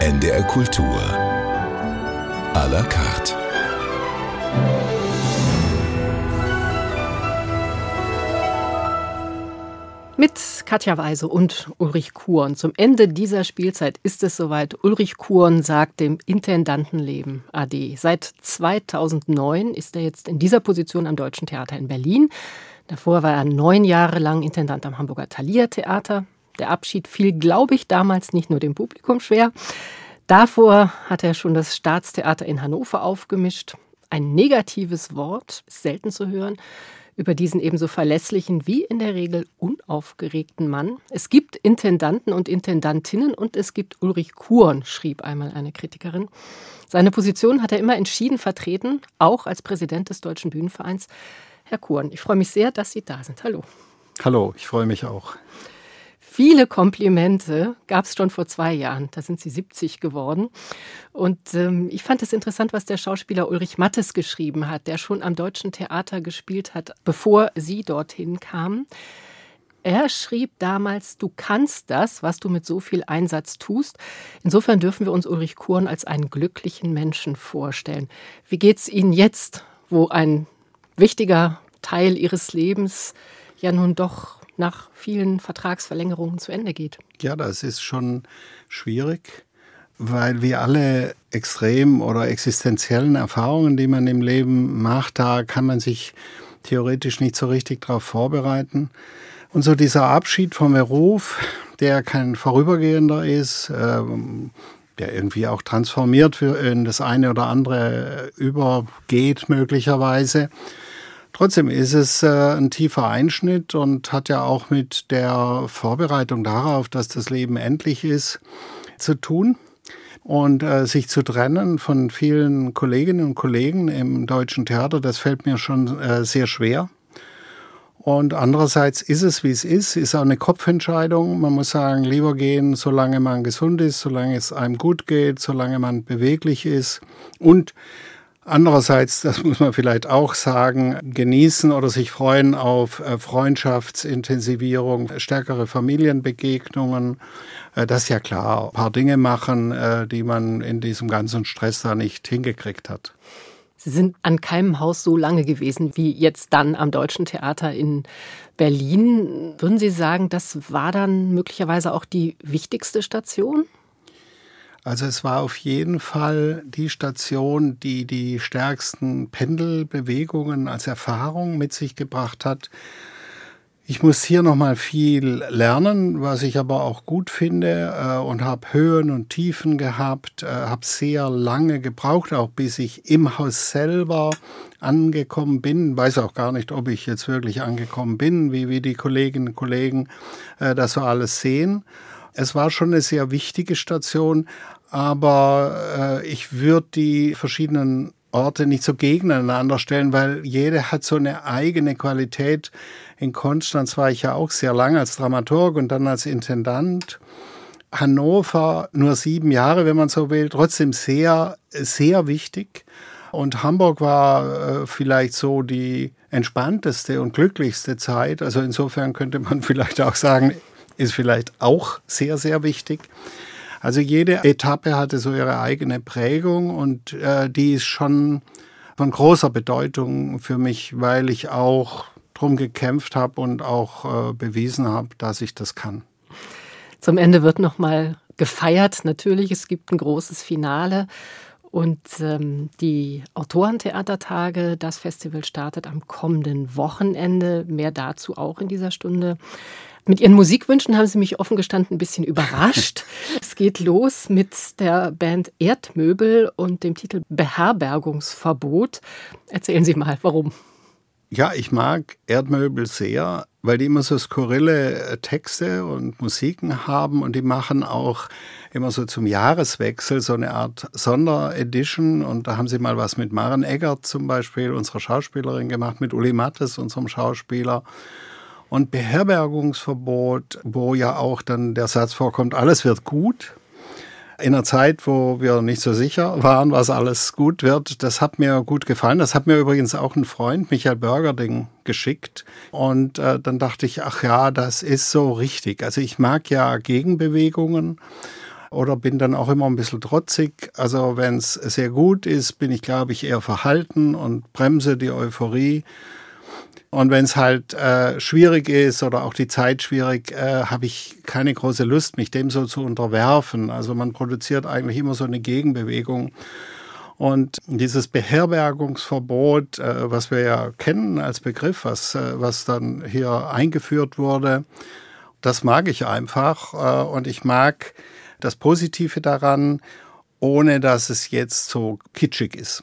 NDR Kultur. À la carte. Mit Katja Weise und Ulrich Kuhn. Zum Ende dieser Spielzeit ist es soweit. Ulrich Kuhn sagt dem Intendantenleben AD. Seit 2009 ist er jetzt in dieser Position am Deutschen Theater in Berlin. Davor war er neun Jahre lang Intendant am Hamburger Thalia Theater. Der Abschied fiel, glaube ich, damals nicht nur dem Publikum schwer. Davor hat er schon das Staatstheater in Hannover aufgemischt. Ein negatives Wort selten zu hören über diesen ebenso verlässlichen wie in der Regel unaufgeregten Mann. Es gibt Intendanten und Intendantinnen und es gibt Ulrich Kuhn, schrieb einmal eine Kritikerin. Seine Position hat er immer entschieden vertreten, auch als Präsident des Deutschen Bühnenvereins. Herr Kuhn, ich freue mich sehr, dass Sie da sind. Hallo. Hallo, ich freue mich auch. Viele Komplimente gab es schon vor zwei Jahren. Da sind Sie 70 geworden. Und ähm, ich fand es interessant, was der Schauspieler Ulrich Mattes geschrieben hat, der schon am Deutschen Theater gespielt hat, bevor Sie dorthin kamen. Er schrieb damals, du kannst das, was du mit so viel Einsatz tust. Insofern dürfen wir uns Ulrich Kurn als einen glücklichen Menschen vorstellen. Wie geht es Ihnen jetzt, wo ein wichtiger Teil Ihres Lebens ja nun doch nach vielen Vertragsverlängerungen zu Ende geht. Ja, das ist schon schwierig, weil wir alle extrem oder existenziellen Erfahrungen, die man im Leben macht, da kann man sich theoretisch nicht so richtig darauf vorbereiten. Und so dieser Abschied vom Beruf, der kein vorübergehender ist, ähm, der irgendwie auch transformiert in das eine oder andere übergeht möglicherweise, Trotzdem ist es äh, ein tiefer Einschnitt und hat ja auch mit der Vorbereitung darauf, dass das Leben endlich ist, zu tun. Und äh, sich zu trennen von vielen Kolleginnen und Kollegen im deutschen Theater, das fällt mir schon äh, sehr schwer. Und andererseits ist es, wie es ist, ist auch eine Kopfentscheidung. Man muss sagen, lieber gehen, solange man gesund ist, solange es einem gut geht, solange man beweglich ist. Und Andererseits, das muss man vielleicht auch sagen, genießen oder sich freuen auf äh, Freundschaftsintensivierung, stärkere Familienbegegnungen. Äh, das ist ja klar. Ein paar Dinge machen, äh, die man in diesem ganzen Stress da nicht hingekriegt hat. Sie sind an keinem Haus so lange gewesen wie jetzt dann am Deutschen Theater in Berlin. Würden Sie sagen, das war dann möglicherweise auch die wichtigste Station? Also es war auf jeden Fall die Station, die die stärksten Pendelbewegungen als Erfahrung mit sich gebracht hat. Ich muss hier noch mal viel lernen, was ich aber auch gut finde äh, und habe Höhen und Tiefen gehabt, äh, habe sehr lange gebraucht, auch bis ich im Haus selber angekommen bin. Weiß auch gar nicht, ob ich jetzt wirklich angekommen bin, wie, wie die Kolleginnen und Kollegen äh, das so alles sehen. Es war schon eine sehr wichtige Station, aber äh, ich würde die verschiedenen Orte nicht so gegeneinander stellen, weil jede hat so eine eigene Qualität. In Konstanz war ich ja auch sehr lange als Dramaturg und dann als Intendant. Hannover nur sieben Jahre, wenn man so will, trotzdem sehr, sehr wichtig. Und Hamburg war äh, vielleicht so die entspannteste und glücklichste Zeit. Also insofern könnte man vielleicht auch sagen, ist vielleicht auch sehr, sehr wichtig. Also jede Etappe hatte so ihre eigene Prägung und äh, die ist schon von großer Bedeutung für mich, weil ich auch drum gekämpft habe und auch äh, bewiesen habe, dass ich das kann. Zum Ende wird noch mal gefeiert. Natürlich, es gibt ein großes Finale. Und ähm, die Autorentheatertage, das Festival startet am kommenden Wochenende. Mehr dazu auch in dieser Stunde. Mit Ihren Musikwünschen haben Sie mich offen gestanden ein bisschen überrascht. es geht los mit der Band Erdmöbel und dem Titel Beherbergungsverbot. Erzählen Sie mal, warum? Ja, ich mag Erdmöbel sehr, weil die immer so skurrile äh, Texte und Musiken haben und die machen auch immer so zum Jahreswechsel so eine Art Sonderedition und da haben sie mal was mit Maren Eggert zum Beispiel, unserer Schauspielerin gemacht, mit Uli Mattes, unserem Schauspieler und Beherbergungsverbot, wo ja auch dann der Satz vorkommt, alles wird gut. In einer Zeit, wo wir nicht so sicher waren, was alles gut wird, das hat mir gut gefallen. Das hat mir übrigens auch ein Freund, Michael Bürgerding, geschickt. Und äh, dann dachte ich, ach ja, das ist so richtig. Also ich mag ja Gegenbewegungen. oder bin dann auch immer ein bisschen trotzig. Also wenn es sehr gut ist, bin ich, glaube ich, eher verhalten und bremse die Euphorie. Und wenn es halt äh, schwierig ist oder auch die Zeit schwierig, äh, habe ich keine große Lust, mich dem so zu unterwerfen. Also man produziert eigentlich immer so eine Gegenbewegung. Und dieses Beherbergungsverbot, äh, was wir ja kennen als Begriff, was, äh, was dann hier eingeführt wurde, das mag ich einfach. Äh, und ich mag das Positive daran, ohne dass es jetzt so kitschig ist.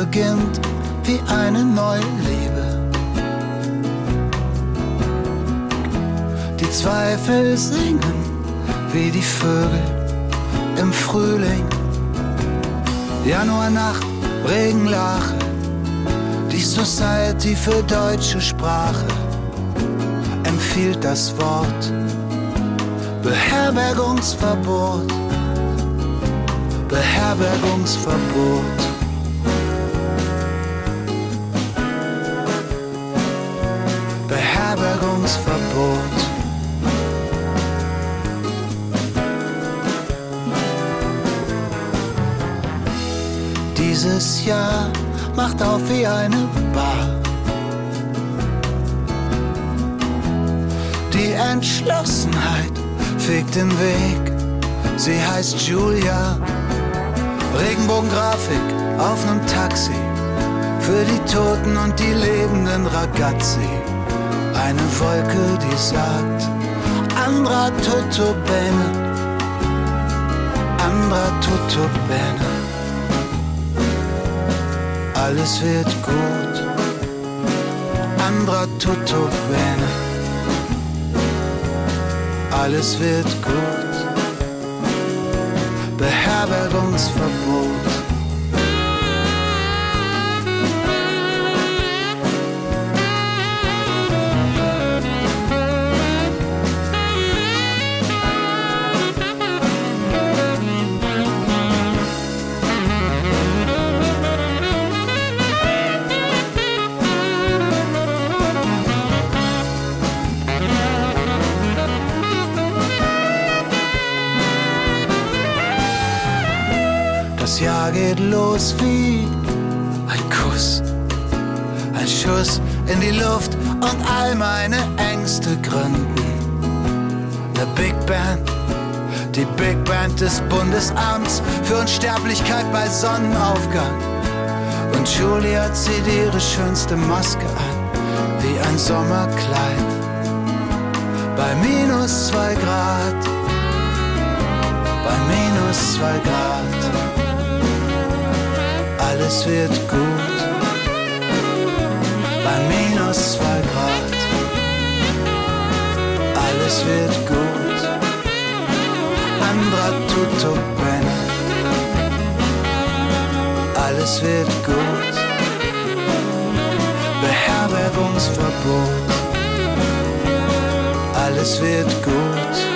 Beginnt wie eine neue Liebe. Die Zweifel singen wie die Vögel im Frühling. Januarnacht, Regenlache, die Society für deutsche Sprache empfiehlt das Wort Beherbergungsverbot. Beherbergungsverbot. Beherbergungsverbot. Dieses Jahr macht auf wie eine Bar. Die Entschlossenheit fegt den Weg. Sie heißt Julia. Regenbogengrafik auf nem Taxi. Für die Toten und die lebenden Ragazzi eine Wolke, die sagt, Andra tutto bene, Andra tutto bene. Alles wird gut, Andra tutto bene. Alles wird gut, Beherbergungsverbot. Los wie ein Kuss, ein Schuss in die Luft und all meine Ängste gründen. Eine Big Band, die Big Band des Bundesamts für Unsterblichkeit bei Sonnenaufgang. Und Julia zieht ihre schönste Maske an, wie ein Sommerkleid. Bei minus zwei Grad, bei minus zwei Grad alles wird gut. Bei minus zwei Grad, alles wird gut. Andra tutto bene, alles wird gut. Beherbergungsverbot, alles wird gut.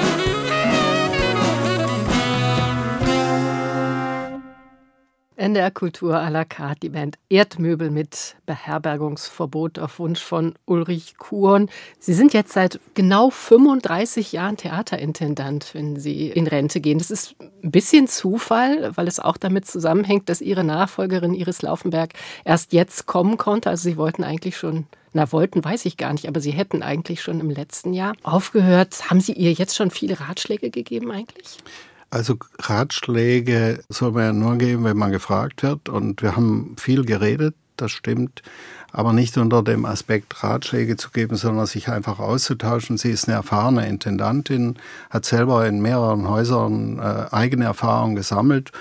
NDR Kultur à la carte, die Band Erdmöbel mit Beherbergungsverbot auf Wunsch von Ulrich Kuhn. Sie sind jetzt seit genau 35 Jahren Theaterintendant, wenn Sie in Rente gehen. Das ist ein bisschen Zufall, weil es auch damit zusammenhängt, dass Ihre Nachfolgerin Iris Laufenberg erst jetzt kommen konnte. Also Sie wollten eigentlich schon na, wollten, weiß ich gar nicht, aber Sie hätten eigentlich schon im letzten Jahr aufgehört. Haben Sie ihr jetzt schon viele Ratschläge gegeben eigentlich? Also Ratschläge soll man ja nur geben, wenn man gefragt wird. Und wir haben viel geredet, das stimmt. Aber nicht unter dem Aspekt Ratschläge zu geben, sondern sich einfach auszutauschen. Sie ist eine erfahrene Intendantin, hat selber in mehreren Häusern äh, eigene Erfahrungen gesammelt.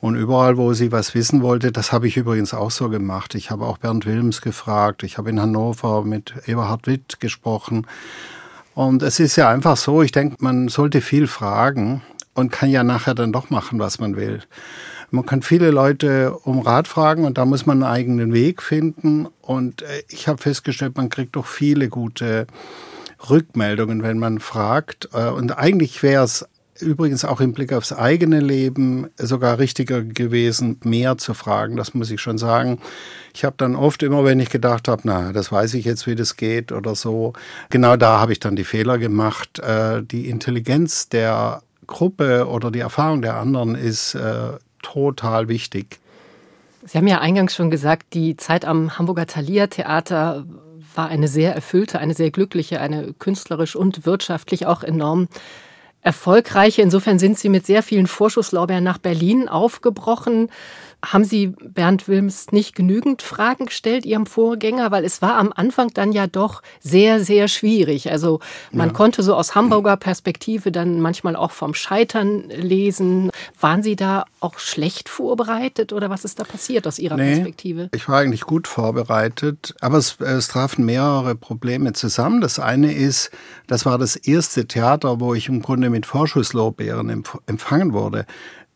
Und überall, wo sie was wissen wollte, das habe ich übrigens auch so gemacht. Ich habe auch Bernd Wilms gefragt. Ich habe in Hannover mit Eberhard Witt gesprochen. Und es ist ja einfach so, ich denke, man sollte viel fragen und kann ja nachher dann doch machen, was man will. Man kann viele Leute um Rat fragen und da muss man einen eigenen Weg finden. Und äh, ich habe festgestellt, man kriegt doch viele gute Rückmeldungen, wenn man fragt. Äh, und eigentlich wäre es übrigens auch im Blick aufs eigene Leben sogar richtiger gewesen, mehr zu fragen. Das muss ich schon sagen. Ich habe dann oft immer, wenn ich gedacht habe, na, das weiß ich jetzt, wie das geht oder so, genau da habe ich dann die Fehler gemacht. Äh, die Intelligenz der Gruppe oder die Erfahrung der anderen ist äh, total wichtig. Sie haben ja eingangs schon gesagt, die Zeit am Hamburger Thalia Theater war eine sehr erfüllte, eine sehr glückliche, eine künstlerisch und wirtschaftlich auch enorm erfolgreiche. Insofern sind Sie mit sehr vielen Vorschusslorbeeren nach Berlin aufgebrochen. Haben Sie Bernd Wilms nicht genügend Fragen gestellt, Ihrem Vorgänger? Weil es war am Anfang dann ja doch sehr, sehr schwierig. Also man ja. konnte so aus Hamburger Perspektive dann manchmal auch vom Scheitern lesen. Waren Sie da auch schlecht vorbereitet oder was ist da passiert aus Ihrer nee, Perspektive? Ich war eigentlich gut vorbereitet, aber es, es trafen mehrere Probleme zusammen. Das eine ist, das war das erste Theater, wo ich im Grunde mit Vorschusslorbeeren empfangen wurde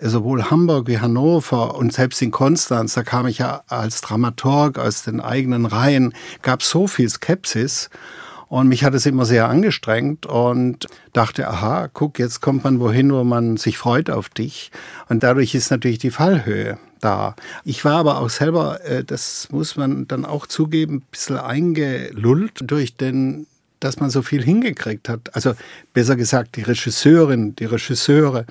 sowohl Hamburg wie Hannover und selbst in Konstanz, da kam ich ja als Dramaturg aus den eigenen Reihen, gab so viel Skepsis. Und mich hat es immer sehr angestrengt und dachte, aha, guck, jetzt kommt man wohin, wo man sich freut auf dich. Und dadurch ist natürlich die Fallhöhe da. Ich war aber auch selber, äh, das muss man dann auch zugeben, ein bisschen eingelullt durch den dass man so viel hingekriegt hat. Also besser gesagt, die Regisseurin, die Regisseure, äh,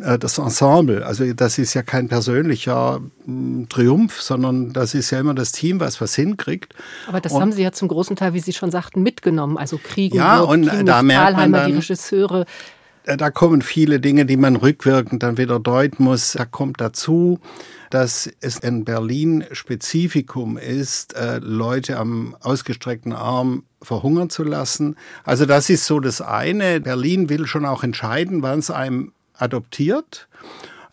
das Ensemble. Also das ist ja kein persönlicher hm, Triumph, sondern das ist ja immer das Team, was was hinkriegt. Aber das und, haben Sie ja zum großen Teil, wie Sie schon sagten, mitgenommen. Also Kriegen, ja, und Kinos, da merkt man dann, die Regisseure. Äh, da kommen viele Dinge, die man rückwirkend dann wieder deuten muss. Da kommt dazu, dass es ein Berlin-Spezifikum ist, äh, Leute am ausgestreckten Arm verhungern zu lassen. Also das ist so das eine. Berlin will schon auch entscheiden, wann es einem adoptiert.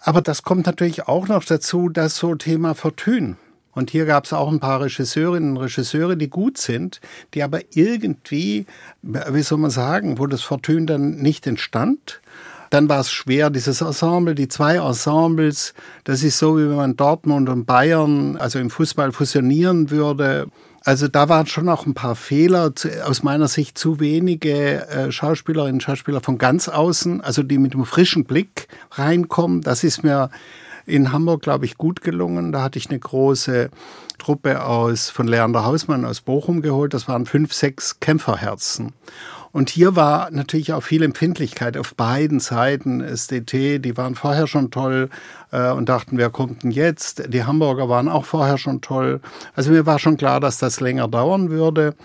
Aber das kommt natürlich auch noch dazu, dass so Thema Fortune. Und hier gab es auch ein paar Regisseurinnen und Regisseure, die gut sind, die aber irgendwie, wie soll man sagen, wo das Fortune dann nicht entstand. Dann war es schwer, dieses Ensemble, die zwei Ensembles, das ist so, wie wenn man Dortmund und Bayern, also im Fußball fusionieren würde. Also da waren schon auch ein paar Fehler, aus meiner Sicht zu wenige äh, Schauspielerinnen und Schauspieler von ganz außen, also die mit einem frischen Blick reinkommen. Das ist mir in Hamburg, glaube ich, gut gelungen. Da hatte ich eine große Truppe aus von Leander Hausmann aus Bochum geholt. Das waren fünf, sechs Kämpferherzen. Und hier war natürlich auch viel Empfindlichkeit auf beiden Seiten. SDT, die waren vorher schon toll äh, und dachten, wer kommt denn jetzt? Die Hamburger waren auch vorher schon toll. Also mir war schon klar, dass das länger dauern würde.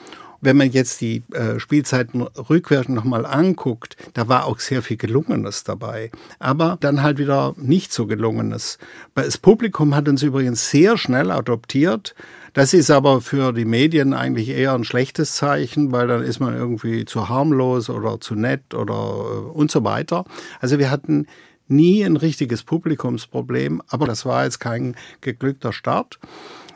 Wenn man jetzt die äh, Spielzeiten rückwärts nochmal anguckt, da war auch sehr viel Gelungenes dabei. Aber dann halt wieder nicht so Gelungenes. Das Publikum hat uns übrigens sehr schnell adoptiert. Das ist aber für die Medien eigentlich eher ein schlechtes Zeichen, weil dann ist man irgendwie zu harmlos oder zu nett oder äh, und so weiter. Also wir hatten nie ein richtiges Publikumsproblem, aber das war jetzt kein geglückter Start.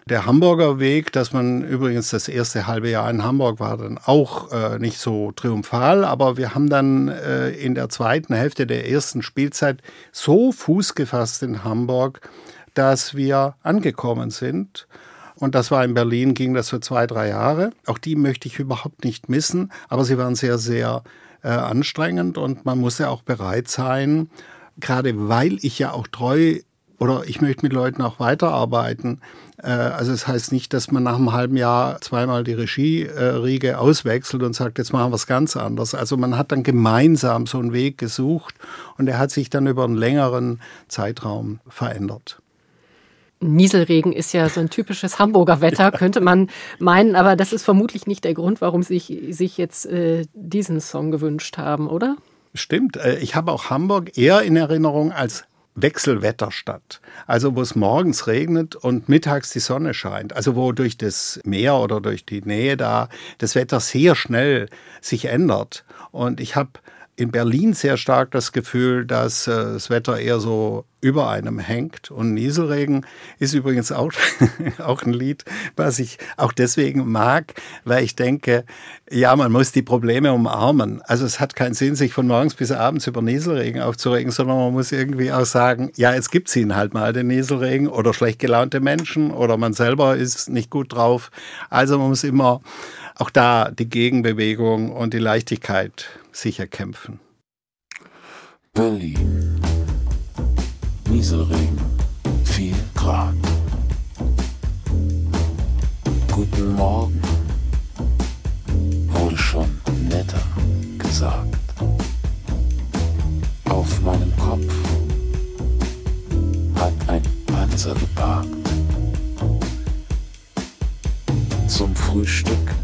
Der Hamburger Weg, dass man übrigens das erste halbe Jahr in Hamburg war, dann auch äh, nicht so triumphal, aber wir haben dann äh, in der zweiten Hälfte der ersten Spielzeit so Fuß gefasst in Hamburg, dass wir angekommen sind. Und das war in Berlin, ging das für zwei, drei Jahre. Auch die möchte ich überhaupt nicht missen, aber sie waren sehr, sehr äh, anstrengend und man musste auch bereit sein, gerade weil ich ja auch treu oder ich möchte mit Leuten auch weiterarbeiten. Äh, also es das heißt nicht, dass man nach einem halben Jahr zweimal die Regie-Riege auswechselt und sagt, jetzt machen wir es ganz anders. Also man hat dann gemeinsam so einen Weg gesucht und er hat sich dann über einen längeren Zeitraum verändert. Nieselregen ist ja so ein typisches Hamburger Wetter, könnte man meinen, aber das ist vermutlich nicht der Grund, warum Sie sich, jetzt äh, diesen Song gewünscht haben, oder? Stimmt. Äh, ich habe auch Hamburg eher in Erinnerung als Wechselwetterstadt. Also wo es morgens regnet und mittags die Sonne scheint. Also wo durch das Meer oder durch die Nähe da das Wetter sehr schnell sich ändert. Und ich habe in Berlin sehr stark das Gefühl, dass äh, das Wetter eher so über einem hängt. Und Nieselregen ist übrigens auch, auch ein Lied, was ich auch deswegen mag, weil ich denke, ja, man muss die Probleme umarmen. Also es hat keinen Sinn, sich von morgens bis abends über Nieselregen aufzuregen, sondern man muss irgendwie auch sagen, ja, jetzt gibt es ihn halt mal, den Nieselregen, oder schlecht gelaunte Menschen, oder man selber ist nicht gut drauf. Also man muss immer auch da die Gegenbewegung und die Leichtigkeit sicher kämpfen. Berlin. Nieselregen, 4 Grad. Guten Morgen, wurde schon netter gesagt. Auf meinem Kopf hat ein Panzer geparkt. Zum Frühstück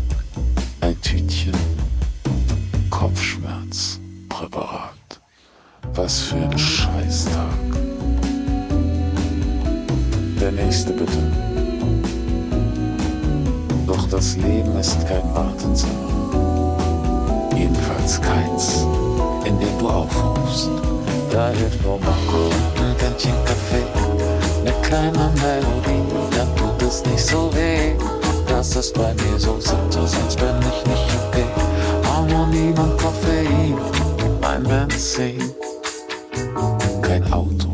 Was für ein Scheißtag. Der nächste bitte. Doch das Leben ist kein Wartezimmer. Jedenfalls keins, in dem du aufrufst. Da hilft nur Marco ein Kännchen Kaffee, eine kleine Melodie, dann tut es nicht so weh. Das ist bei mir so sitte, sonst bin ich nicht okay. Harmonie und Koffein, mein Benzin. Kein Auto,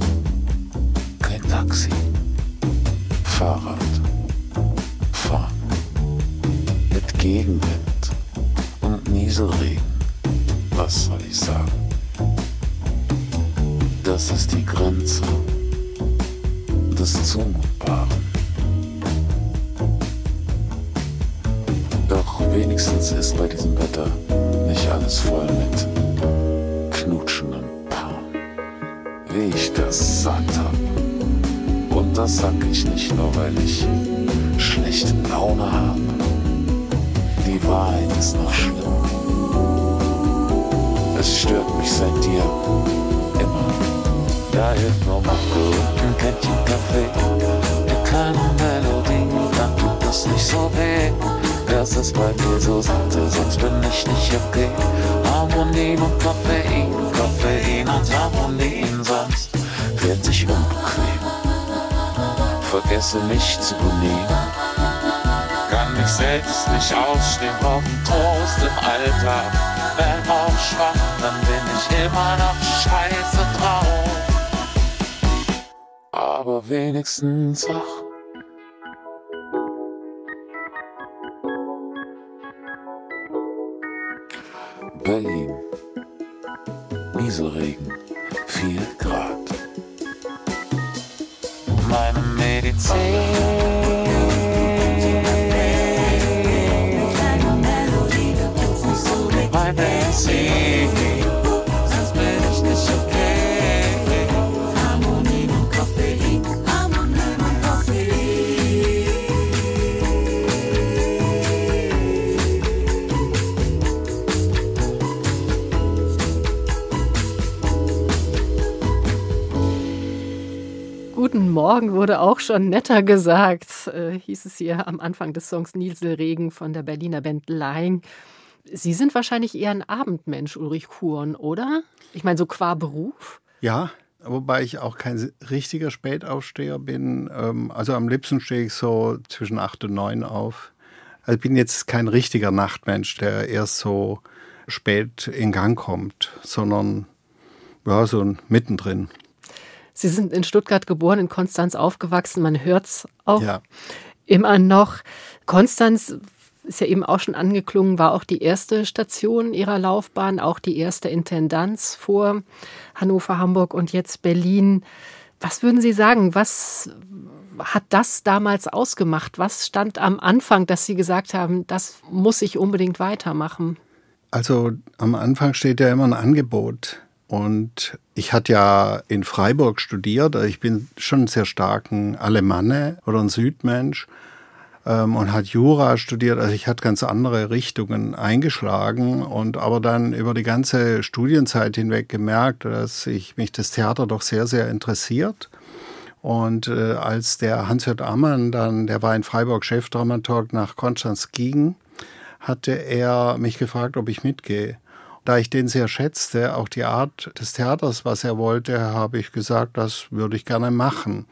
mich selbst nicht ausstehen, brauchen Trost im Alltag. Wenn auch schwach, dann bin ich immer noch scheiße drauf. Aber wenigstens wach. Berlin. Nieselregen. 4 Grad. Meine Medizin. Morgen wurde auch schon netter gesagt, äh, hieß es hier am Anfang des Songs Nieselregen von der Berliner Band Lein. Sie sind wahrscheinlich eher ein Abendmensch, Ulrich Kuhn, oder? Ich meine, so qua Beruf? Ja, wobei ich auch kein richtiger Spätaufsteher bin. Ähm, also am liebsten stehe ich so zwischen acht und neun auf. Also ich bin jetzt kein richtiger Nachtmensch, der erst so spät in Gang kommt, sondern ja, so mittendrin. Sie sind in Stuttgart geboren, in Konstanz aufgewachsen. Man hört es auch ja. immer noch. Konstanz ist ja eben auch schon angeklungen, war auch die erste Station ihrer Laufbahn, auch die erste Intendanz vor Hannover, Hamburg und jetzt Berlin. Was würden Sie sagen? Was hat das damals ausgemacht? Was stand am Anfang, dass Sie gesagt haben, das muss ich unbedingt weitermachen? Also am Anfang steht ja immer ein Angebot. Und ich hatte ja in Freiburg studiert. Ich bin schon ein sehr starken Alemanne oder ein Südmensch ähm, und hat Jura studiert. Also ich hatte ganz andere Richtungen eingeschlagen und aber dann über die ganze Studienzeit hinweg gemerkt, dass ich mich das Theater doch sehr, sehr interessiert. Und äh, als der Hans-Jörg Ammann dann, der war in Freiburg Chefdramaturg, nach Konstanz ging, hatte er mich gefragt, ob ich mitgehe. Da ich den sehr schätzte, auch die Art des Theaters, was er wollte, habe ich gesagt, das würde ich gerne machen.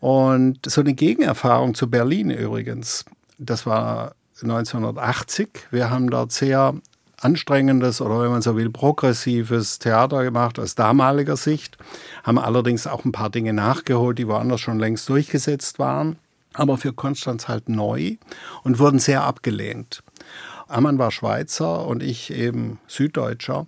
Und so eine Gegenerfahrung zu Berlin übrigens, das war 1980. Wir haben dort sehr anstrengendes oder wenn man so will, progressives Theater gemacht aus damaliger Sicht, haben allerdings auch ein paar Dinge nachgeholt, die woanders schon längst durchgesetzt waren, aber für Konstanz halt neu und wurden sehr abgelehnt. Ammann war Schweizer und ich eben Süddeutscher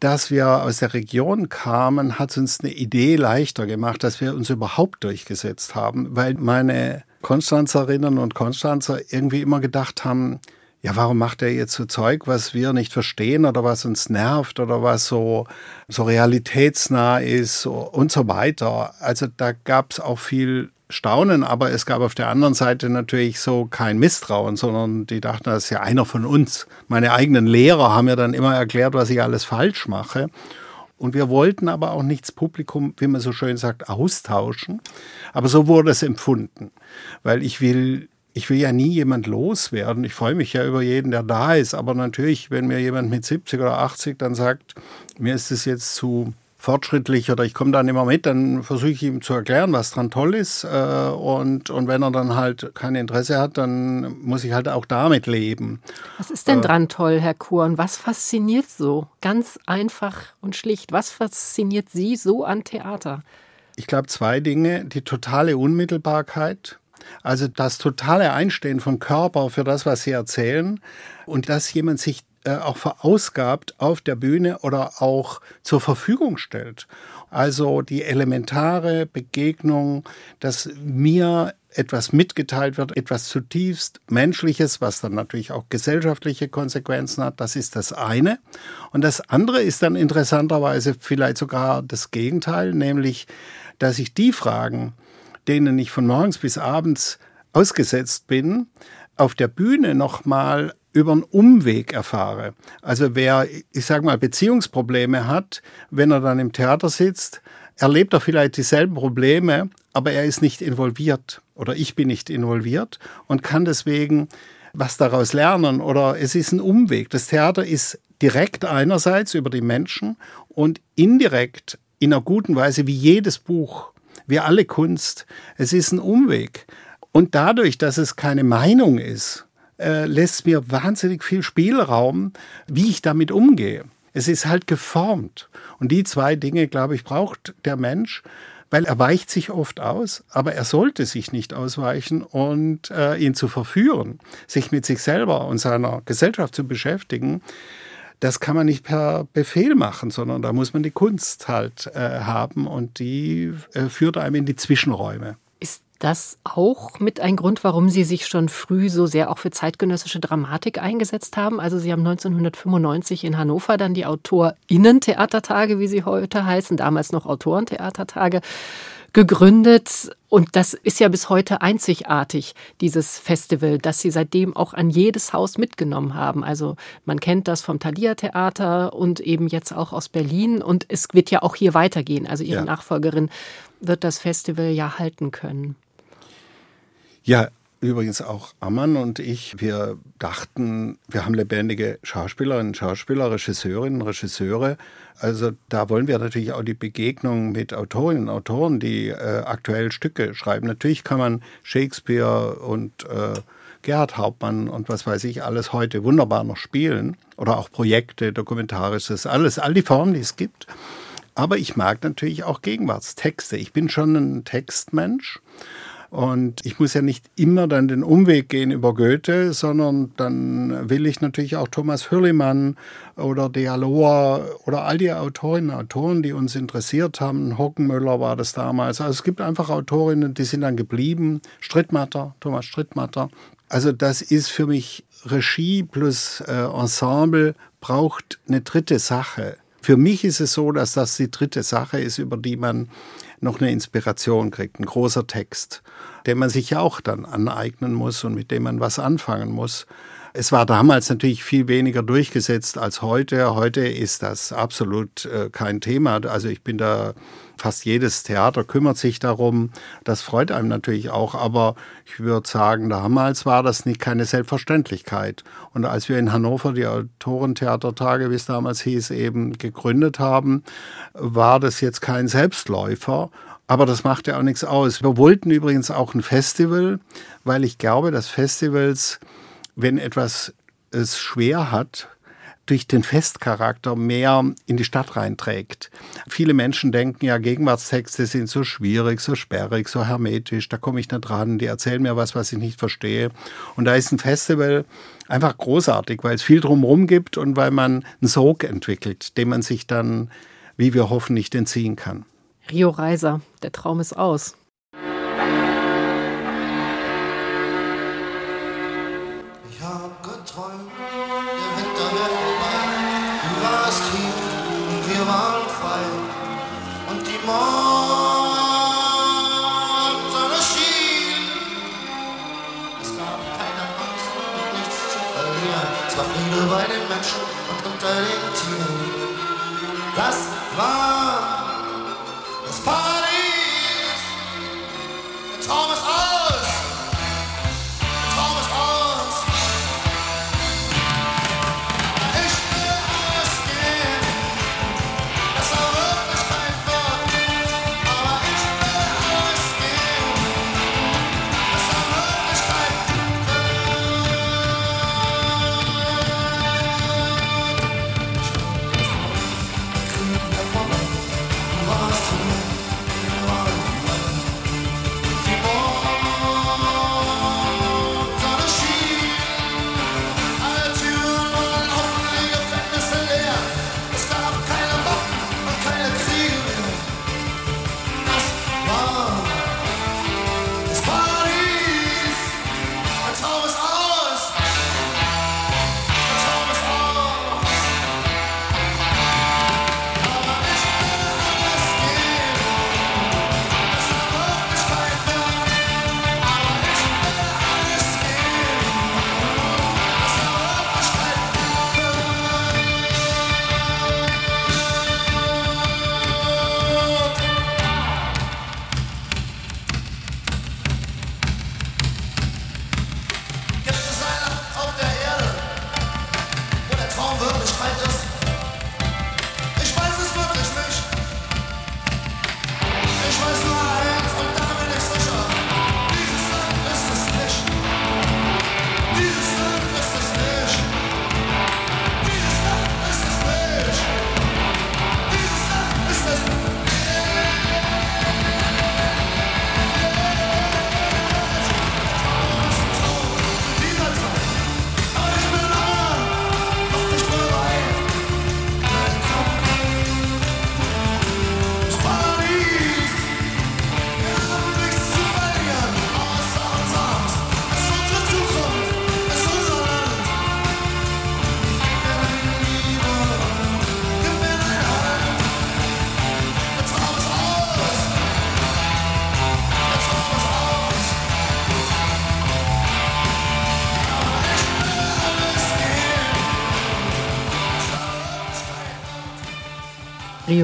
dass wir aus der Region kamen, hat uns eine Idee leichter gemacht, dass wir uns überhaupt durchgesetzt haben, weil meine Konstanzerinnen und Konstanzer irgendwie immer gedacht haben, ja, warum macht er jetzt so Zeug, was wir nicht verstehen oder was uns nervt oder was so, so realitätsnah ist und so weiter. Also da gab es auch viel Staunen, aber es gab auf der anderen Seite natürlich so kein Misstrauen, sondern die dachten, das ist ja einer von uns. Meine eigenen Lehrer haben mir dann immer erklärt, was ich alles falsch mache. Und wir wollten aber auch nichts Publikum, wie man so schön sagt, austauschen. Aber so wurde es empfunden. Weil ich will, ich will ja nie jemand loswerden. Ich freue mich ja über jeden, der da ist. Aber natürlich, wenn mir jemand mit 70 oder 80 dann sagt, mir ist es jetzt zu fortschrittlich oder ich komme dann immer mit, dann versuche ich ihm zu erklären, was dran toll ist. Äh, und, und wenn er dann halt kein Interesse hat, dann muss ich halt auch damit leben. Was ist denn äh, dran toll, Herr Kuhn? Was fasziniert so? Ganz einfach und schlicht. Was fasziniert Sie so an Theater? Ich glaube zwei Dinge. Die totale Unmittelbarkeit. Also das totale Einstehen vom Körper für das, was Sie erzählen und dass jemand sich äh, auch verausgabt auf der Bühne oder auch zur Verfügung stellt. Also die elementare Begegnung, dass mir etwas mitgeteilt wird, etwas zutiefst Menschliches, was dann natürlich auch gesellschaftliche Konsequenzen hat, das ist das eine. Und das andere ist dann interessanterweise vielleicht sogar das Gegenteil, nämlich, dass ich die Fragen, denen ich von morgens bis abends ausgesetzt bin, auf der Bühne nochmal über einen Umweg erfahre. Also wer, ich sage mal, Beziehungsprobleme hat, wenn er dann im Theater sitzt, erlebt er vielleicht dieselben Probleme, aber er ist nicht involviert oder ich bin nicht involviert und kann deswegen was daraus lernen oder es ist ein Umweg. Das Theater ist direkt einerseits über die Menschen und indirekt in einer guten Weise wie jedes Buch, wie alle Kunst. Es ist ein Umweg. Und dadurch, dass es keine Meinung ist, äh, lässt mir wahnsinnig viel Spielraum, wie ich damit umgehe. Es ist halt geformt. Und die zwei Dinge, glaube ich, braucht der Mensch, weil er weicht sich oft aus, aber er sollte sich nicht ausweichen und äh, ihn zu verführen, sich mit sich selber und seiner Gesellschaft zu beschäftigen. Das kann man nicht per Befehl machen, sondern da muss man die Kunst halt äh, haben und die äh, führt einem in die Zwischenräume das auch mit ein Grund, warum Sie sich schon früh so sehr auch für zeitgenössische Dramatik eingesetzt haben? Also Sie haben 1995 in Hannover dann die AutorInnen-Theatertage, wie sie heute heißen, damals noch Autorentheatertage, gegründet. Und das ist ja bis heute einzigartig, dieses Festival, dass Sie seitdem auch an jedes Haus mitgenommen haben. Also man kennt das vom Thalia Theater und eben jetzt auch aus Berlin. Und es wird ja auch hier weitergehen. Also Ihre ja. Nachfolgerin wird das Festival ja halten können. Ja, übrigens auch Ammann und ich, wir dachten, wir haben lebendige Schauspielerinnen, Schauspieler, Regisseurinnen, Regisseure. Also da wollen wir natürlich auch die Begegnung mit Autorinnen und Autoren, die äh, aktuell Stücke schreiben. Natürlich kann man Shakespeare und äh, Gerhard Hauptmann und was weiß ich alles heute wunderbar noch spielen. Oder auch Projekte, Dokumentarisches, alles, all die Formen, die es gibt. Aber ich mag natürlich auch Gegenwartstexte. Ich bin schon ein Textmensch. Und ich muss ja nicht immer dann den Umweg gehen über Goethe, sondern dann will ich natürlich auch Thomas Hürlimann oder Dialog oder all die Autorinnen und Autoren, die uns interessiert haben. Hockenmüller war das damals. Also es gibt einfach Autorinnen, die sind dann geblieben. Strittmatter, Thomas Strittmatter. Also das ist für mich Regie plus äh, Ensemble braucht eine dritte Sache. Für mich ist es so, dass das die dritte Sache ist, über die man noch eine Inspiration kriegt, ein großer Text, den man sich ja auch dann aneignen muss und mit dem man was anfangen muss. Es war damals natürlich viel weniger durchgesetzt als heute. Heute ist das absolut äh, kein Thema. Also ich bin da fast jedes Theater kümmert sich darum. Das freut einem natürlich auch, aber ich würde sagen, damals war das nicht keine Selbstverständlichkeit. Und als wir in Hannover die Autorentheatertage, wie es damals hieß, eben gegründet haben, war das jetzt kein Selbstläufer. Aber das macht ja auch nichts aus. Wir wollten übrigens auch ein Festival, weil ich glaube, dass Festivals, wenn etwas es schwer hat, durch den Festcharakter mehr in die Stadt reinträgt. Viele Menschen denken ja, Gegenwartstexte sind so schwierig, so sperrig, so hermetisch, da komme ich nicht ran, die erzählen mir was, was ich nicht verstehe. Und da ist ein Festival einfach großartig, weil es viel drumherum gibt und weil man einen Sog entwickelt, dem man sich dann, wie wir hoffen, nicht entziehen kann. Rio Reiser, der Traum ist aus.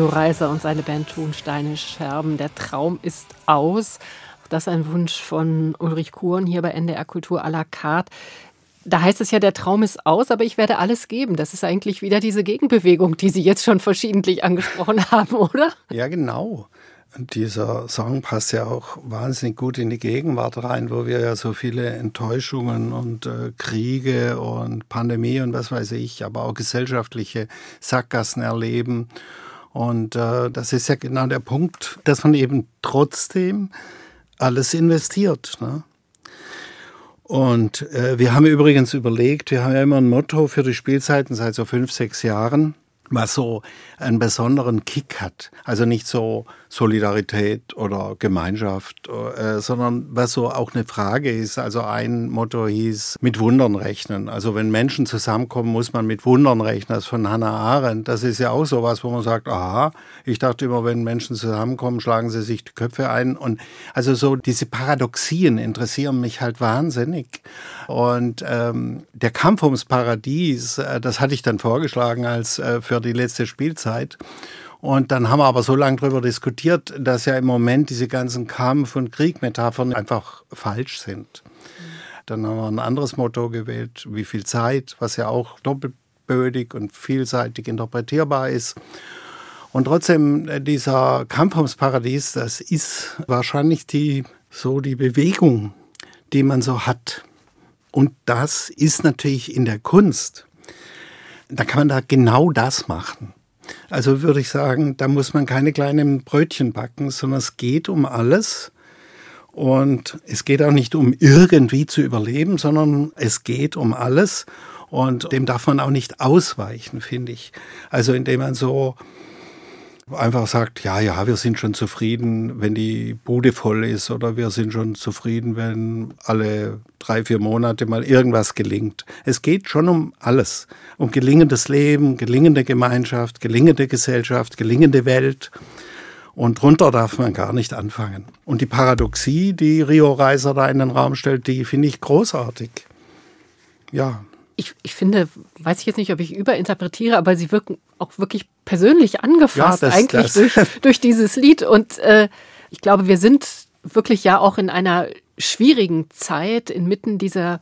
Rio Reiser und seine Band Tonsteine Scherben. Der Traum ist aus. Das ein Wunsch von Ulrich Kuhn hier bei NDR Kultur à la carte. Da heißt es ja, der Traum ist aus, aber ich werde alles geben. Das ist eigentlich wieder diese Gegenbewegung, die Sie jetzt schon verschiedentlich angesprochen haben, oder? Ja, genau. Und dieser Song passt ja auch wahnsinnig gut in die Gegenwart rein, wo wir ja so viele Enttäuschungen und äh, Kriege und Pandemie und was weiß ich, aber auch gesellschaftliche Sackgassen erleben. Und äh, das ist ja genau der Punkt, dass man eben trotzdem alles investiert. Ne? Und äh, wir haben übrigens überlegt, wir haben ja immer ein Motto für die Spielzeiten seit so fünf, sechs Jahren, was so einen besonderen Kick hat. Also nicht so Solidarität oder Gemeinschaft, äh, sondern was so auch eine Frage ist. Also ein Motto hieß mit Wundern rechnen. Also wenn Menschen zusammenkommen, muss man mit Wundern rechnen. Das von Hannah Arendt. Das ist ja auch so was, wo man sagt, aha, ich dachte immer, wenn Menschen zusammenkommen, schlagen sie sich die Köpfe ein. Und also so diese Paradoxien interessieren mich halt wahnsinnig. Und ähm, der Kampf ums Paradies, äh, das hatte ich dann vorgeschlagen als äh, für die letzte Spielzeit. Und dann haben wir aber so lange darüber diskutiert, dass ja im Moment diese ganzen Kampf- und Kriegmetaphern einfach falsch sind. Dann haben wir ein anderes Motto gewählt, wie viel Zeit, was ja auch doppelbödig und vielseitig interpretierbar ist. Und trotzdem, äh, dieser Kampf ums Paradies, das ist wahrscheinlich die, so die Bewegung, die man so hat. Und das ist natürlich in der Kunst dann kann man da genau das machen. Also würde ich sagen, da muss man keine kleinen Brötchen backen, sondern es geht um alles. Und es geht auch nicht um irgendwie zu überleben, sondern es geht um alles. Und dem darf man auch nicht ausweichen, finde ich. Also indem man so einfach sagt, ja, ja, wir sind schon zufrieden, wenn die Bude voll ist oder wir sind schon zufrieden, wenn alle drei, vier Monate mal irgendwas gelingt. Es geht schon um alles. Um gelingendes Leben, gelingende Gemeinschaft, gelingende Gesellschaft, gelingende Welt. Und drunter darf man gar nicht anfangen. Und die Paradoxie, die Rio Reiser da in den Raum stellt, die finde ich großartig. Ja, ich, ich finde, weiß ich jetzt nicht, ob ich überinterpretiere, aber sie wirken auch wirklich persönlich angefasst ja, das, eigentlich das. Durch, durch dieses Lied. Und äh, ich glaube, wir sind wirklich ja auch in einer schwierigen Zeit inmitten dieser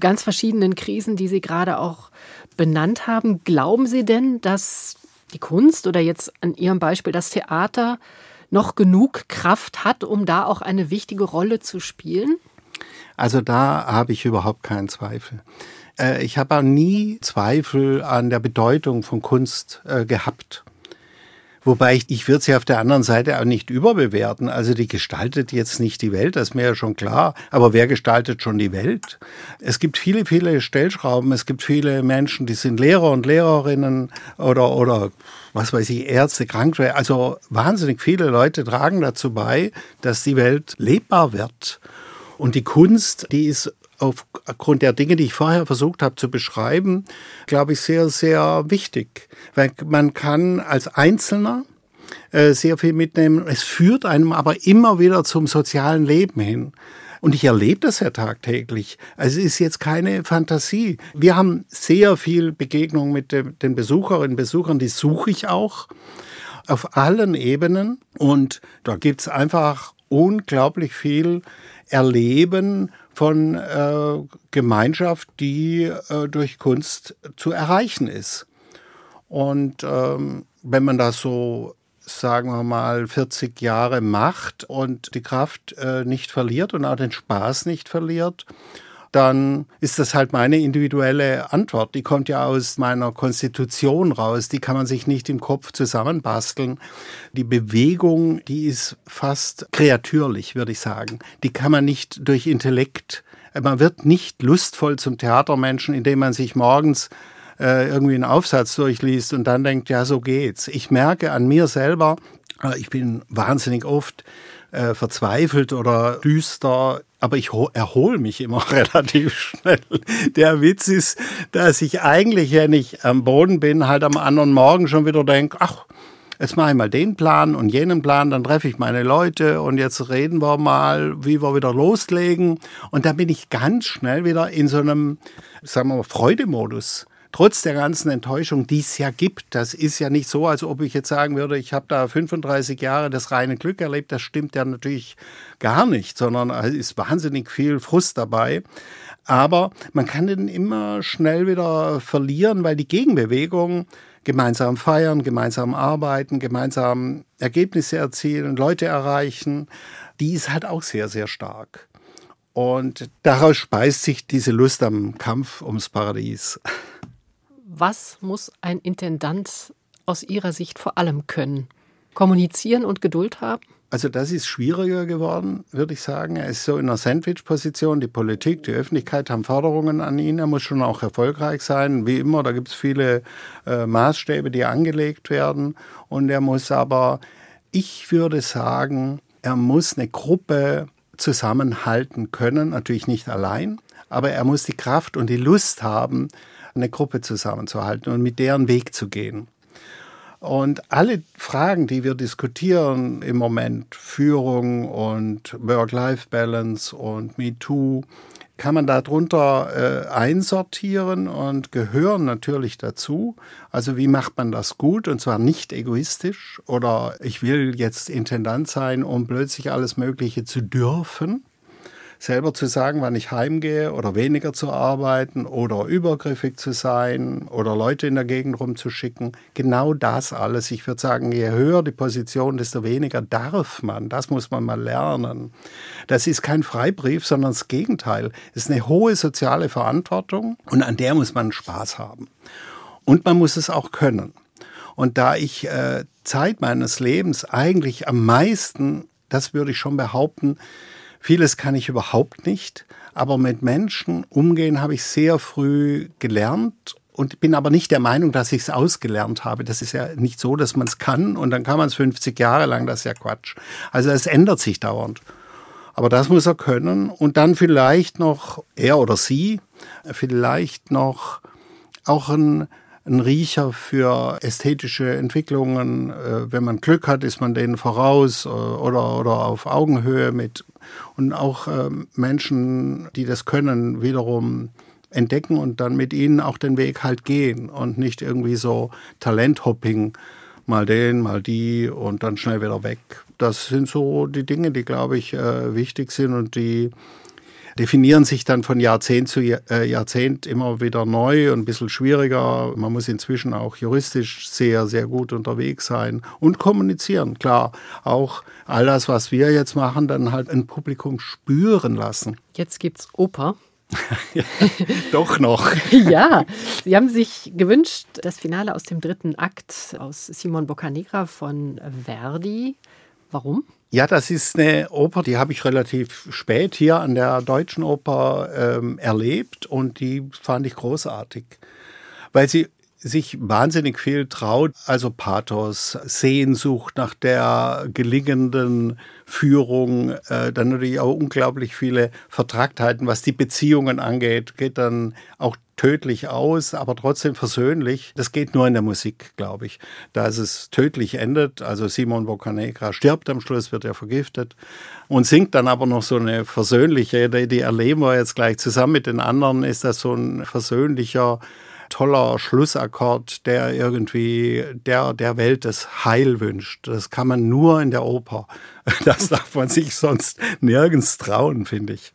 ganz verschiedenen Krisen, die Sie gerade auch benannt haben. Glauben Sie denn, dass die Kunst oder jetzt an Ihrem Beispiel das Theater noch genug Kraft hat, um da auch eine wichtige Rolle zu spielen? Also da habe ich überhaupt keinen Zweifel. Äh, ich habe auch nie Zweifel an der Bedeutung von Kunst äh, gehabt. Wobei ich, ich würde sie auf der anderen Seite auch nicht überbewerten. Also die gestaltet jetzt nicht die Welt, das ist mir ja schon klar. Aber wer gestaltet schon die Welt? Es gibt viele, viele Stellschrauben. Es gibt viele Menschen, die sind Lehrer und Lehrerinnen oder, oder was weiß ich, Ärzte, Krankenschwester. Also wahnsinnig viele Leute tragen dazu bei, dass die Welt lebbar wird. Und die Kunst, die ist aufgrund der Dinge, die ich vorher versucht habe zu beschreiben, glaube ich, sehr, sehr wichtig. Weil man kann als Einzelner äh, sehr viel mitnehmen. Es führt einem aber immer wieder zum sozialen Leben hin. Und ich erlebe das ja tagtäglich. Also es ist jetzt keine Fantasie. Wir haben sehr viel Begegnung mit den Besucherinnen und Besuchern, die suche ich auch auf allen Ebenen. Und da gibt es einfach unglaublich viel Erleben von äh, Gemeinschaft, die äh, durch Kunst zu erreichen ist. Und ähm, wenn man das so, sagen wir mal, 40 Jahre macht und die Kraft äh, nicht verliert und auch den Spaß nicht verliert, dann ist das halt meine individuelle Antwort. Die kommt ja aus meiner Konstitution raus. Die kann man sich nicht im Kopf zusammenbasteln. Die Bewegung, die ist fast kreatürlich, würde ich sagen. Die kann man nicht durch Intellekt, man wird nicht lustvoll zum Theatermenschen, indem man sich morgens äh, irgendwie einen Aufsatz durchliest und dann denkt, ja, so geht's. Ich merke an mir selber, äh, ich bin wahnsinnig oft äh, verzweifelt oder düster, aber ich erhole mich immer relativ schnell. Der Witz ist, dass ich eigentlich, wenn ich am Boden bin, halt am anderen Morgen schon wieder denke, ach, jetzt mache ich mal den Plan und jenen Plan, dann treffe ich meine Leute und jetzt reden wir mal, wie wir wieder loslegen. Und dann bin ich ganz schnell wieder in so einem, sagen wir mal, Freudemodus trotz der ganzen Enttäuschung, die es ja gibt. Das ist ja nicht so, als ob ich jetzt sagen würde, ich habe da 35 Jahre das reine Glück erlebt. Das stimmt ja natürlich gar nicht, sondern es ist wahnsinnig viel Frust dabei. Aber man kann den immer schnell wieder verlieren, weil die Gegenbewegung gemeinsam feiern, gemeinsam arbeiten, gemeinsam Ergebnisse erzielen, Leute erreichen, die ist halt auch sehr, sehr stark. Und daraus speist sich diese Lust am Kampf ums Paradies. Was muss ein Intendant aus Ihrer Sicht vor allem können? Kommunizieren und Geduld haben? Also das ist schwieriger geworden, würde ich sagen. Er ist so in einer Sandwich-Position. Die Politik, die Öffentlichkeit haben Forderungen an ihn. Er muss schon auch erfolgreich sein. Wie immer, da gibt es viele äh, Maßstäbe, die angelegt werden. Und er muss aber, ich würde sagen, er muss eine Gruppe zusammenhalten können. Natürlich nicht allein, aber er muss die Kraft und die Lust haben, eine Gruppe zusammenzuhalten und mit deren Weg zu gehen. Und alle Fragen, die wir diskutieren im Moment, Führung und Work-Life-Balance und MeToo, kann man darunter äh, einsortieren und gehören natürlich dazu. Also wie macht man das gut und zwar nicht egoistisch oder ich will jetzt Intendant sein, um plötzlich alles Mögliche zu dürfen, selber zu sagen, wann ich heimgehe oder weniger zu arbeiten oder übergriffig zu sein oder Leute in der Gegend rumzuschicken. Genau das alles. Ich würde sagen, je höher die Position, desto weniger darf man. Das muss man mal lernen. Das ist kein Freibrief, sondern das Gegenteil. Es ist eine hohe soziale Verantwortung und an der muss man Spaß haben. Und man muss es auch können. Und da ich äh, Zeit meines Lebens eigentlich am meisten, das würde ich schon behaupten, vieles kann ich überhaupt nicht, aber mit Menschen umgehen habe ich sehr früh gelernt und bin aber nicht der Meinung, dass ich es ausgelernt habe. Das ist ja nicht so, dass man es kann und dann kann man es 50 Jahre lang, das ist ja Quatsch. Also es ändert sich dauernd. Aber das muss er können und dann vielleicht noch, er oder sie, vielleicht noch auch ein, ein Riecher für ästhetische Entwicklungen. Äh, wenn man Glück hat, ist man denen voraus äh, oder, oder auf Augenhöhe mit. Und auch ähm, Menschen, die das können, wiederum entdecken und dann mit ihnen auch den Weg halt gehen und nicht irgendwie so Talenthopping, mal den, mal die und dann schnell wieder weg. Das sind so die Dinge, die, glaube ich, äh, wichtig sind und die definieren sich dann von Jahrzehnt zu äh, Jahrzehnt immer wieder neu und ein bisschen schwieriger. Man muss inzwischen auch juristisch sehr, sehr gut unterwegs sein und kommunizieren. Klar, auch all das, was wir jetzt machen, dann halt ein Publikum spüren lassen. Jetzt gibt's Oper. Doch noch. ja, Sie haben sich gewünscht, das Finale aus dem dritten Akt aus Simon Boccanegra von Verdi. Warum? Ja, das ist eine Oper, die habe ich relativ spät hier an der Deutschen Oper ähm, erlebt und die fand ich großartig, weil sie sich wahnsinnig viel traut, also Pathos, Sehnsucht nach der gelingenden Führung, äh, dann natürlich auch unglaublich viele Vertragtheiten, was die Beziehungen angeht, geht dann auch tödlich aus, aber trotzdem versöhnlich. Das geht nur in der Musik, glaube ich. Da es tödlich endet, also Simon Boccanegra stirbt am Schluss, wird er vergiftet und singt dann aber noch so eine versöhnliche, die erleben wir jetzt gleich zusammen mit den anderen, ist das so ein versöhnlicher toller Schlussakkord, der irgendwie der, der Welt das Heil wünscht. Das kann man nur in der Oper. Das darf man sich sonst nirgends trauen, finde ich.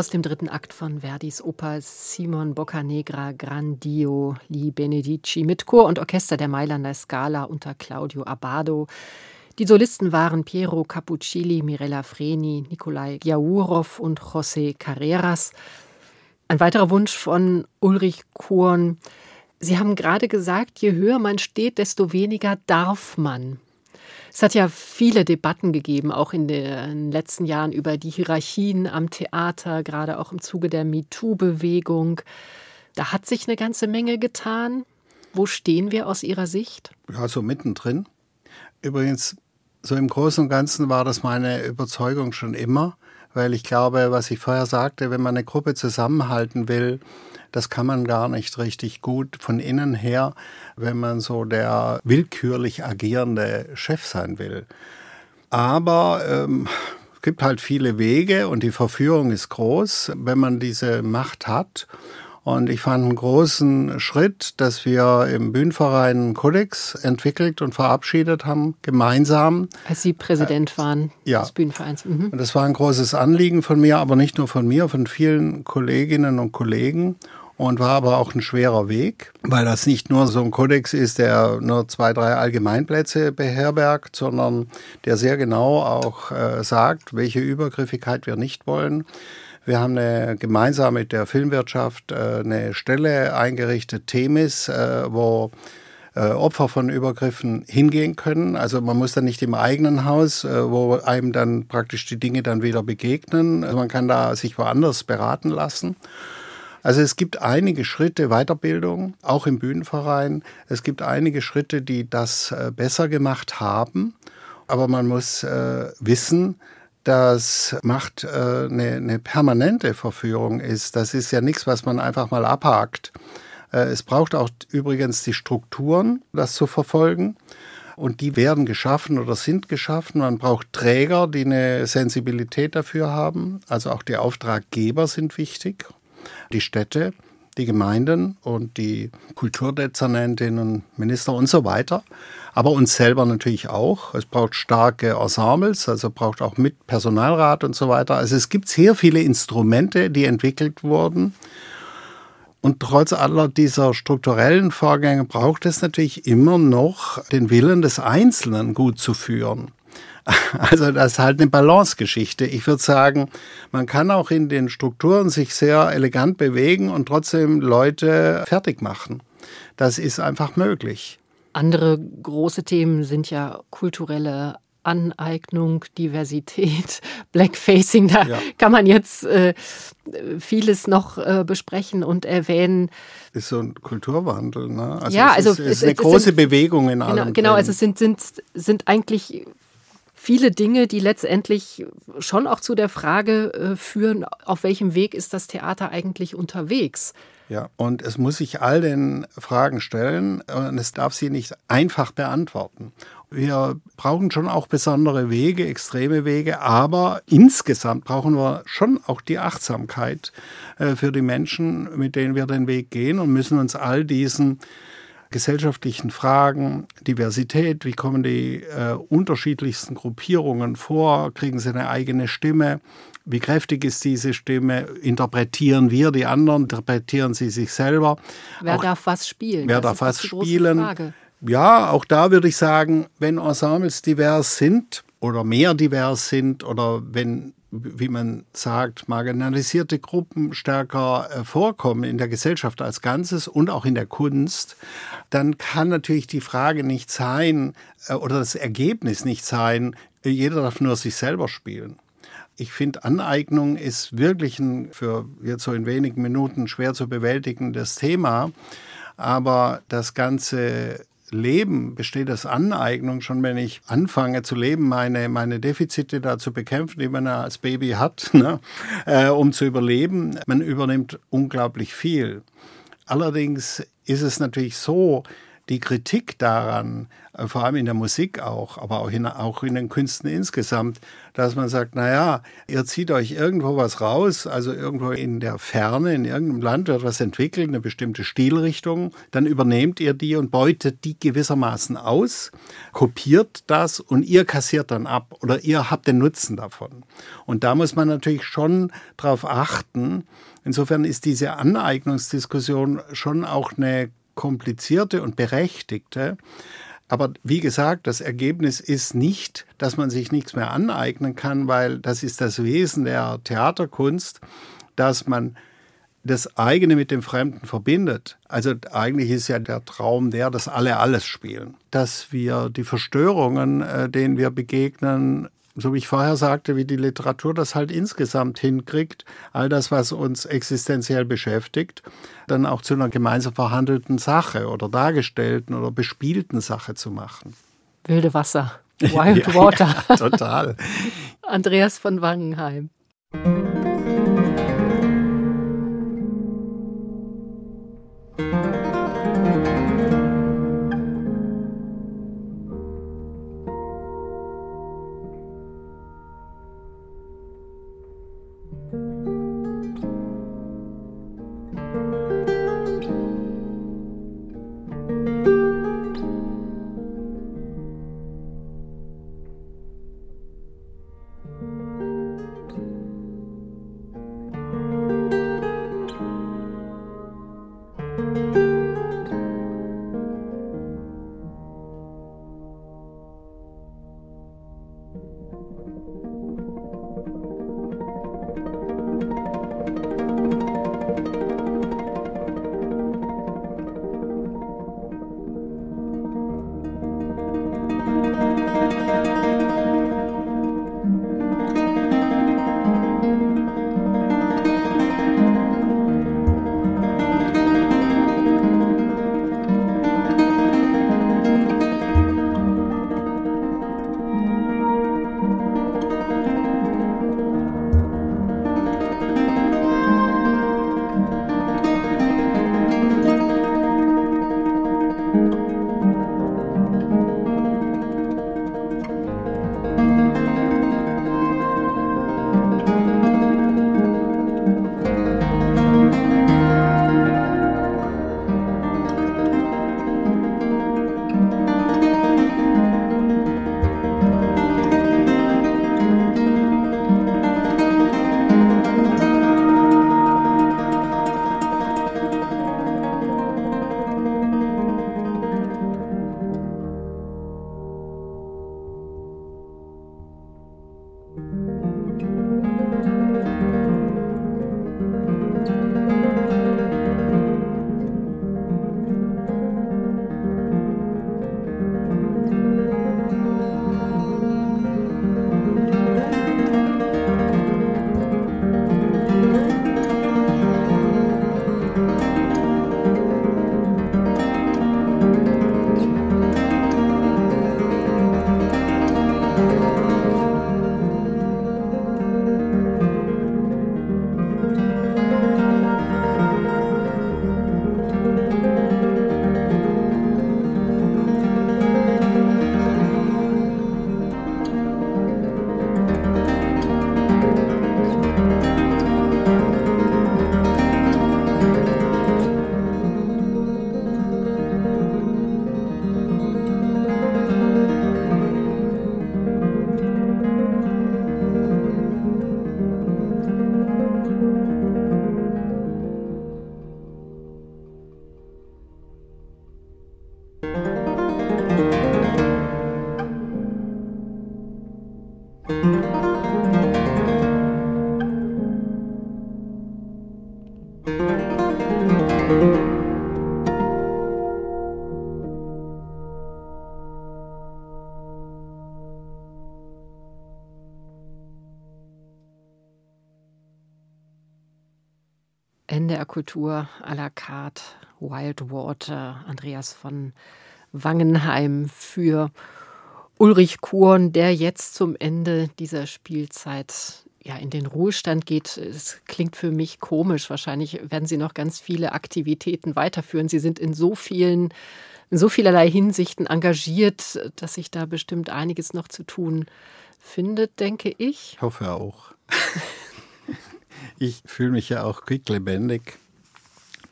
Aus dem dritten Akt von Verdis Oper Simon Boccanegra Grandio Li Benedici mit Chor und Orchester der Mailander Scala unter Claudio Abbado. Die Solisten waren Piero Cappuccilli, Mirella Freni, Nikolai Giaurov und José Carreras. Ein weiterer Wunsch von Ulrich Korn. Sie haben gerade gesagt, je höher man steht, desto weniger darf man. Es hat ja viele Debatten gegeben, auch in den letzten Jahren über die Hierarchien am Theater, gerade auch im Zuge der MeToo-Bewegung. Da hat sich eine ganze Menge getan. Wo stehen wir aus Ihrer Sicht? Ja, so mittendrin. Übrigens, so im Großen und Ganzen war das meine Überzeugung schon immer, weil ich glaube, was ich vorher sagte, wenn man eine Gruppe zusammenhalten will, das kann man gar nicht richtig gut von innen her, wenn man so der willkürlich agierende Chef sein will. Aber ähm, es gibt halt viele Wege und die Verführung ist groß, wenn man diese Macht hat. Und ich fand einen großen Schritt, dass wir im Bühnenverein einen Kodex entwickelt und verabschiedet haben, gemeinsam. Als Sie Präsident waren äh, ja. des Bühnenvereins. Mhm. Und das war ein großes Anliegen von mir, aber nicht nur von mir, von vielen Kolleginnen und Kollegen und war aber auch ein schwerer Weg, weil das nicht nur so ein Kodex ist, der nur zwei, drei Allgemeinplätze beherbergt, sondern der sehr genau auch äh, sagt, welche Übergriffigkeit wir nicht wollen. Wir haben eine, gemeinsam mit der Filmwirtschaft äh, eine Stelle eingerichtet, Themis, äh, wo äh, Opfer von Übergriffen hingehen können. Also man muss dann nicht im eigenen Haus, wo einem dann praktisch die Dinge dann wieder begegnen. Also man kann da sich woanders beraten lassen. Also es gibt einige Schritte Weiterbildung, auch im Bühnenverein. Es gibt einige Schritte, die das äh, besser gemacht haben. Aber man muss äh, wissen, dass Macht äh, eine, eine permanente Verführung ist. Das ist ja nichts, was man einfach mal abhakt. Äh, es braucht auch übrigens die Strukturen, das zu verfolgen. Und die werden geschaffen oder sind geschaffen. Man braucht Träger, die eine Sensibilität dafür haben. Also auch die Auftraggeber sind wichtig die Städte, die Gemeinden und die Kulturdezernentinnen Minister und so weiter. Aber uns selber natürlich auch. Es braucht starke Ensembles, also braucht auch mit Personalrat und so weiter. Also es gibt sehr viele Instrumente, die entwickelt wurden. Und trotz aller dieser strukturellen Vorgänge braucht es natürlich immer noch den Willen des Einzelnen gut zu führen. Also das ist halt eine Balancegeschichte. Ich würde sagen, man kann auch in den Strukturen sich sehr elegant bewegen und trotzdem Leute fertig machen. Das ist einfach möglich. Andere große Themen sind ja kulturelle Aneignung, Diversität, Blackfacing, da ja. kann man jetzt äh, vieles noch äh, besprechen und erwähnen. Ist so ein Kulturwandel, ne? Also ja, es also ist, es ist eine große sind, Bewegung in genau, allem. Genau, also es sind, sind, sind eigentlich viele Dinge, die letztendlich schon auch zu der Frage äh, führen, auf welchem Weg ist das Theater eigentlich unterwegs? Ja, und es muss sich all den Fragen stellen und es darf sie nicht einfach beantworten. Wir brauchen schon auch besondere Wege, extreme Wege, aber insgesamt brauchen wir schon auch die Achtsamkeit äh, für die Menschen, mit denen wir den Weg gehen und müssen uns all diesen gesellschaftlichen Fragen, Diversität, wie kommen die äh, unterschiedlichsten Gruppierungen vor, kriegen sie eine eigene Stimme, wie kräftig ist diese Stimme, interpretieren wir die anderen, interpretieren sie sich selber. Wer auch, darf was spielen? Wer das darf was spielen? Ja, auch da würde ich sagen, wenn Ensembles divers sind oder mehr divers sind oder wenn wie man sagt, marginalisierte Gruppen stärker äh, vorkommen in der Gesellschaft als Ganzes und auch in der Kunst, dann kann natürlich die Frage nicht sein äh, oder das Ergebnis nicht sein, jeder darf nur sich selber spielen. Ich finde, Aneignung ist wirklich ein für jetzt so in wenigen Minuten schwer zu bewältigendes Thema. Aber das ganze Leben besteht aus Aneignung. Schon wenn ich anfange zu leben, meine, meine Defizite da zu bekämpfen, die man als Baby hat, ne, äh, um zu überleben, man übernimmt unglaublich viel. Allerdings ist es natürlich so, die Kritik daran, äh, vor allem in der Musik auch, aber auch in, auch in den Künsten insgesamt, dass man sagt, naja, ihr zieht euch irgendwo was raus, also irgendwo in der Ferne, in irgendeinem Land wird was entwickelt, eine bestimmte Stilrichtung, dann übernehmt ihr die und beutet die gewissermaßen aus, kopiert das und ihr kassiert dann ab oder ihr habt den Nutzen davon. Und da muss man natürlich schon darauf achten, Insofern ist diese Aneignungsdiskussion schon auch eine komplizierte und berechtigte. Aber wie gesagt, das Ergebnis ist nicht, dass man sich nichts mehr aneignen kann, weil das ist das Wesen der Theaterkunst, dass man das eigene mit dem Fremden verbindet. Also eigentlich ist ja der Traum der, dass alle alles spielen. Dass wir die Verstörungen, äh, denen wir begegnen, so wie ich vorher sagte, wie die Literatur das halt insgesamt hinkriegt, all das, was uns existenziell beschäftigt, dann auch zu einer gemeinsam verhandelten Sache oder dargestellten oder bespielten Sache zu machen. Wilde Wasser, Wild ja, Water. Ja, total. Andreas von Wangenheim. Kultur à la carte, Wildwater, Andreas von Wangenheim für Ulrich Kuhn, der jetzt zum Ende dieser Spielzeit ja, in den Ruhestand geht, es klingt für mich komisch. Wahrscheinlich werden Sie noch ganz viele Aktivitäten weiterführen. Sie sind in so vielen, in so vielerlei Hinsichten engagiert, dass sich da bestimmt einiges noch zu tun findet, denke ich. Ich hoffe auch. ich fühle mich ja auch quicklebendig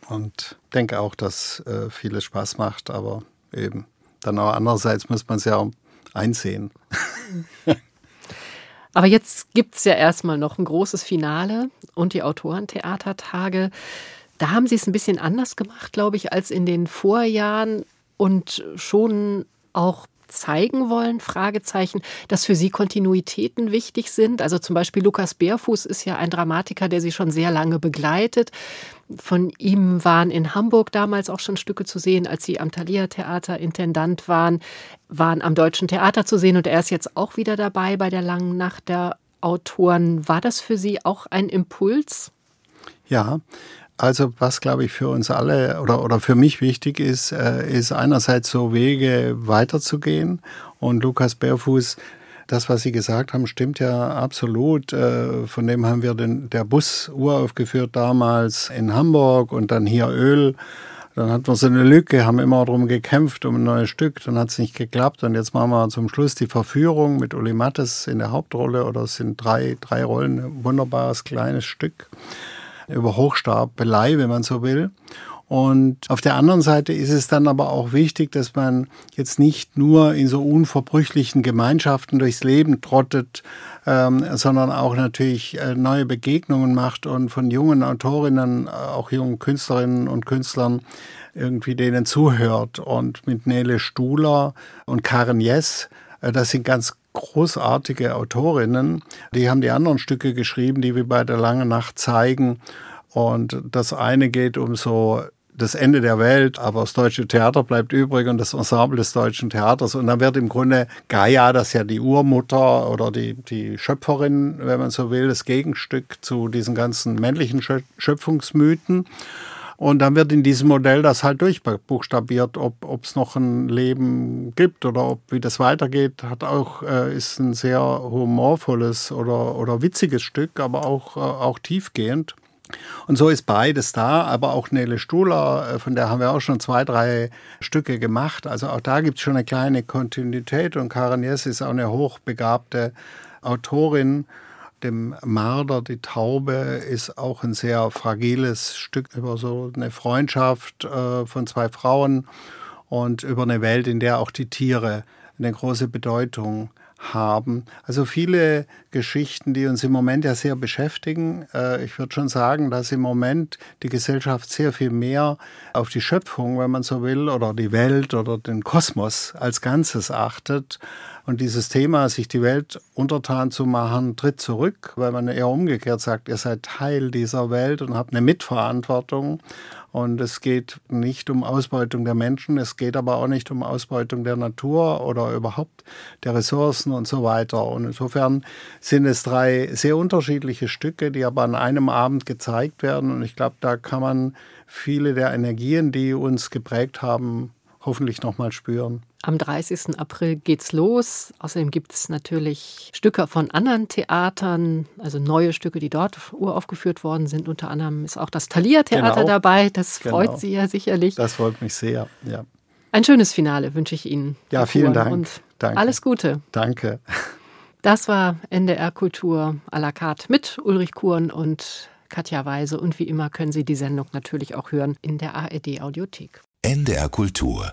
und denke auch, dass äh, vieles Spaß macht, aber eben dann auch andererseits muss man es ja einsehen. Aber jetzt gibt es ja erstmal noch ein großes Finale und die Autorentheatertage. Da haben Sie es ein bisschen anders gemacht, glaube ich, als in den Vorjahren und schon auch zeigen wollen, Fragezeichen, dass für Sie Kontinuitäten wichtig sind. Also zum Beispiel Lukas Bärfuß ist ja ein Dramatiker, der Sie schon sehr lange begleitet. Von ihm waren in Hamburg damals auch schon Stücke zu sehen, als Sie am Thalia Theater Intendant waren, waren am Deutschen Theater zu sehen und er ist jetzt auch wieder dabei bei der langen Nacht der Autoren. War das für Sie auch ein Impuls? Ja, also was, glaube ich, für uns alle oder, oder für mich wichtig ist, äh, ist einerseits so Wege weiterzugehen. Und Lukas Bärfuß, das, was Sie gesagt haben, stimmt ja absolut. Äh, von dem haben wir den, der Bus uraufgeführt damals in Hamburg und dann hier Öl. Dann hatten wir so eine Lücke, haben immer darum gekämpft um ein neues Stück, dann hat es nicht geklappt und jetzt machen wir zum Schluss die Verführung mit Uli Mattes in der Hauptrolle oder es sind drei, drei Rollen, ein wunderbares kleines Stück über Hochstapelei, wenn man so will. Und auf der anderen Seite ist es dann aber auch wichtig, dass man jetzt nicht nur in so unverbrüchlichen Gemeinschaften durchs Leben trottet, ähm, sondern auch natürlich äh, neue Begegnungen macht und von jungen Autorinnen, äh, auch jungen Künstlerinnen und Künstlern irgendwie denen zuhört. Und mit Nele Stuhler und Karen Jess, äh, das sind ganz großartige Autorinnen. Die haben die anderen Stücke geschrieben, die wir bei der Langen Nacht zeigen. Und das eine geht um so das Ende der Welt, aber das deutsche Theater bleibt übrig und das Ensemble des deutschen Theaters. Und dann wird im Grunde Gaia, das ja die Urmutter oder die, die Schöpferin, wenn man so will, das Gegenstück zu diesen ganzen männlichen Schöpfungsmythen. Und dann wird in diesem Modell das halt durchbuchstabiert, ob es noch ein Leben gibt oder ob wie das weitergeht, hat auch, äh, ist ein sehr humorvolles oder, oder witziges Stück, aber auch, äh, auch tiefgehend. Und so ist beides da, aber auch Nele Stuhler, äh, von der haben wir auch schon zwei, drei Stücke gemacht. Also auch da gibt es schon eine kleine Kontinuität und Karen Jess ist auch eine hochbegabte Autorin dem Marder, die Taube, ist auch ein sehr fragiles Stück über so eine Freundschaft äh, von zwei Frauen und über eine Welt, in der auch die Tiere eine große Bedeutung haben. Also viele Geschichten, die uns im Moment ja sehr beschäftigen. Äh, ich würde schon sagen, dass im Moment die Gesellschaft sehr viel mehr auf die Schöpfung, wenn man so will, oder die Welt oder den Kosmos als Ganzes achtet. Und dieses Thema, sich die Welt untertan zu machen, tritt zurück, weil man eher umgekehrt sagt, ihr seid Teil dieser Welt und habt eine Mitverantwortung. Und es geht nicht um Ausbeutung der Menschen, es geht aber auch nicht um Ausbeutung der Natur oder überhaupt der Ressourcen und so weiter. Und insofern sind es drei sehr unterschiedliche Stücke, die aber an einem Abend gezeigt werden. Und ich glaube, da kann man viele der Energien, die uns geprägt haben, hoffentlich nochmal spüren. Am 30. April geht's los. Außerdem gibt es natürlich Stücke von anderen Theatern, also neue Stücke, die dort uraufgeführt worden sind. Unter anderem ist auch das Thalia Theater genau. dabei. Das genau. freut Sie ja sicherlich. Das freut mich sehr, ja. Ein schönes Finale wünsche ich Ihnen. Ja, vielen Dank. Und Danke. alles Gute. Danke. Das war NDR Kultur à la carte mit Ulrich Kuhn und Katja Weise. Und wie immer können Sie die Sendung natürlich auch hören in der ARD Audiothek. NDR Kultur